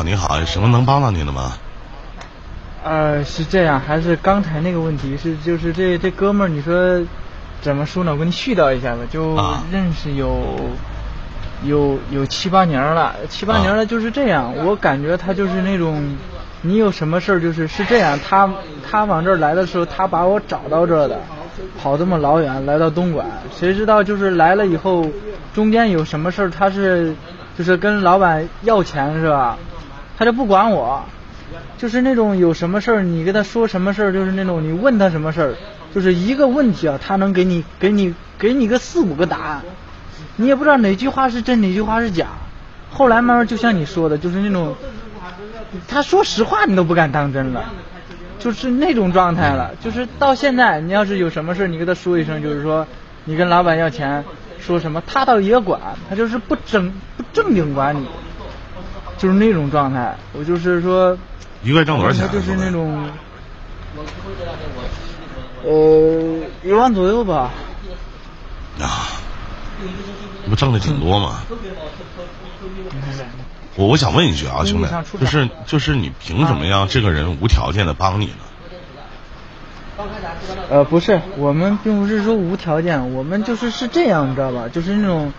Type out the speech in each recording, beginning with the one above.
好，你好，有什么能帮到您的吗？呃，是这样，还是刚才那个问题是，就是这这哥们儿，你说怎么说呢？我跟你絮叨一下吧，就啊认识有、有有七八年了，七八年了就是这样。我感觉他就是那种，你有什么事儿就是是这样，他他往这儿来的时候，他把我找到这儿的，跑这么老远来到东莞，谁知道就是来了以后，中间有什么事儿，他是就是跟老板要钱是吧？他就不管我。就是那种有什么事儿，你跟他说什么事儿，就是那种你问他什么事儿，就是一个问题啊，他能给你给你给你个四五个答案，你也不知道哪句话是真哪句话是假。后来慢慢就像你说的，就是那种他说实话你都不敢当真了，就是那种状态了。就是到现在，你要是有什么事儿，你跟他说一声，就是说你跟老板要钱，说什么他倒也管，他就是不正不正经管你，就是那种状态。我就是说。一个月挣多少钱就是那种，呃，一万左右吧。啊，不挣的挺多吗？我我想问一句啊，兄弟，就是就是你凭什么让这个人无条件的帮你呢？呃，不是，我们并不是说无条件，我们就是是这样，你知道吧？就是那种，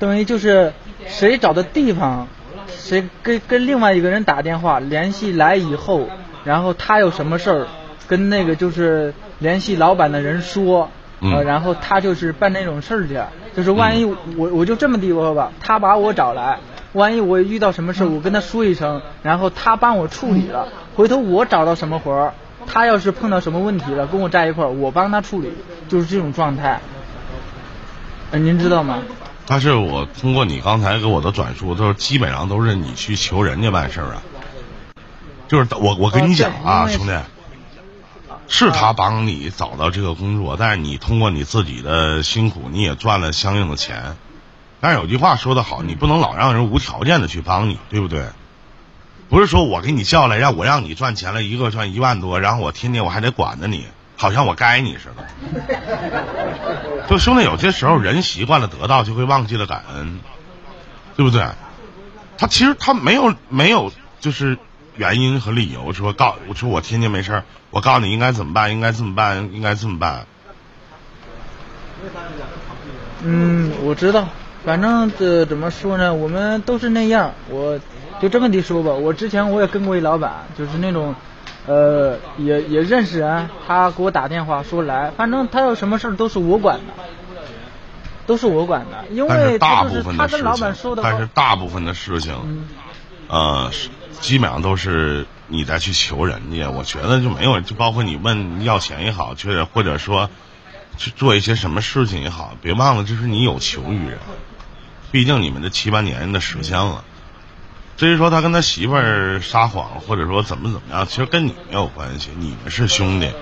等于就是谁找的地方。谁跟跟另外一个人打电话联系来以后，然后他有什么事儿，跟那个就是联系老板的人说，呃，然后他就是办那种事儿去，就是万一我我就这么地说吧，他把我找来，万一我遇到什么事儿，我跟他说一声，然后他帮我处理了，回头我找到什么活儿，他要是碰到什么问题了，跟我在一块儿，我帮他处理，就是这种状态，呃，您知道吗？但是我通过你刚才给我的转述，都是基本上都是你去求人家办事儿啊。就是我我跟你讲啊，兄弟，是他帮你找到这个工作，但是你通过你自己的辛苦，你也赚了相应的钱。但是有句话说得好，你不能老让人无条件的去帮你，对不对？不是说我给你叫来，让我让你赚钱了，一个赚一万多，然后我天天我还得管着你。好像我该你似的，就兄弟，有些时候人习惯了得到，就会忘记了感恩，对不对？他其实他没有没有就是原因和理由说告我说我天天没事我告诉你应该怎么办，应该怎么办，应该怎么办。嗯，我知道，反正这怎么说呢？我们都是那样，我就这么的说吧。我之前我也跟过一老板，就是那种。呃，也也认识人，他给我打电话说来，反正他有什么事都是我管的，都是我管的，因为大部分他跟老板。但是大部分的事情，呃，基本上都是你再去求人家。我觉得就没有，就包括你问要钱也好，或者或者说去做一些什么事情也好，别忘了就是你有求于人，毕竟你们这七八年的时间了。至于说他跟他媳妇儿撒谎，或者说怎么怎么样，其实跟你没有关系，你们是兄弟。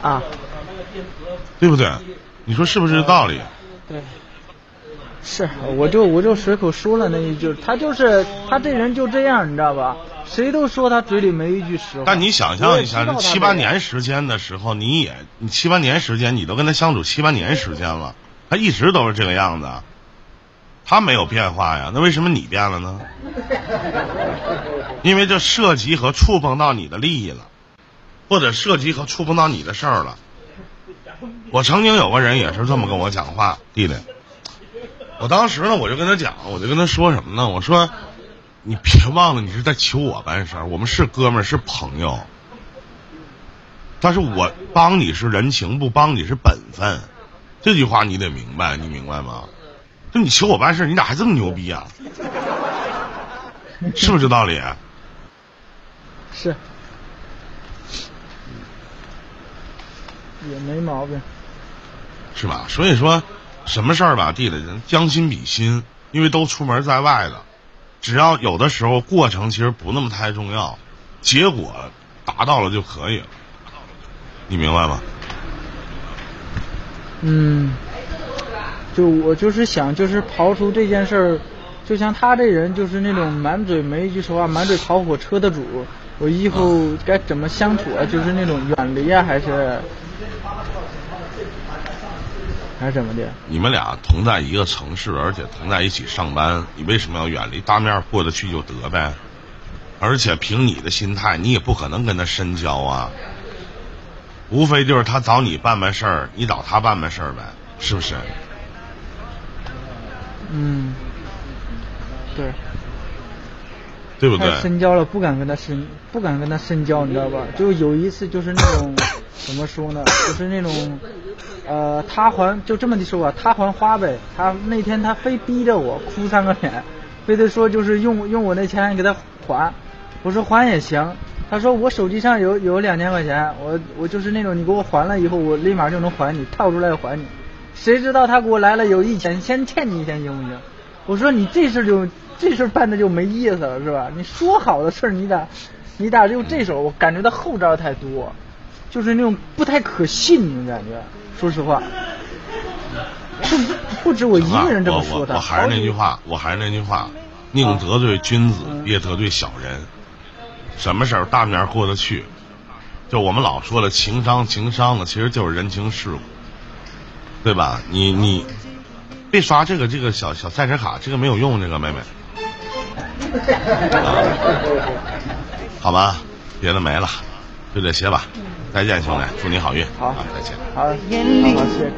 啊，对不对？你说是不是这道理？对，是，我就我就随口说了那一句，他就是他这人就这样，你知道吧？谁都说他嘴里没一句实话。但你想象一下，这七八年时间的时候，你也你七八年时间，你都跟他相处七八年时间了，他一直都是这个样子。他没有变化呀，那为什么你变了呢？因为这涉及和触碰到你的利益了，或者涉及和触碰到你的事儿了。我曾经有个人也是这么跟我讲话，弟弟。我当时呢，我就跟他讲，我就跟他说什么呢？我说，你别忘了，你是在求我办事儿，我们是哥们儿，是朋友。但是我帮你是人情，不帮你是本分，这句话你得明白，你明白吗？就你求我办事，你咋还这么牛逼啊？是不是这道理？是，也没毛病，是吧？所以说，什么事儿吧，弟弟，将心比心，因为都出门在外的，只要有的时候过程其实不那么太重要，结果达到了就可以了，你明白吗？嗯。就我就是想，就是刨出这件事儿，就像他这人，就是那种满嘴没一句实话、满嘴跑火车的主。我以后该怎么相处啊？就是那种远离啊，还是？还是怎么的？你们俩同在一个城市，而且同在一起上班，你为什么要远离？当面过得去就得呗。而且凭你的心态，你也不可能跟他深交啊。无非就是他找你办办事儿，你找他办办事儿呗，是不是？嗯，对。对不对？深交了，不敢跟他深，不敢跟他深交，你知道吧？就有一次，就是那种 怎么说呢？就是那种，呃，他还就这么的说吧，他还花呗。他那天他非逼着我哭三个脸，非得说就是用用我那钱给他还。我说还也行。他说我手机上有有两千块钱，我我就是那种你给我还了以后，我立马就能还你，套出来还你。谁知道他给我来了有一千，先欠你一千行不行？我说你这事就。这事办的就没意思了，是吧？你说好的事儿，你咋，你咋就这手？我感觉到后招太多，就是那种不太可信的感觉。说实话，不不止我一个人这么 说的。我还是那句话，我还是那句话，宁得罪君子，别得罪小人。什么事儿大面过得去？就我们老说的情商，情商呢其实就是人情世故，对吧？你你别刷这个这个小小赛车卡，这个没有用，这个妹妹。好吧，别的没了，就这些吧。再见，兄弟，祝你好运。好，再见。好，好，谢谢。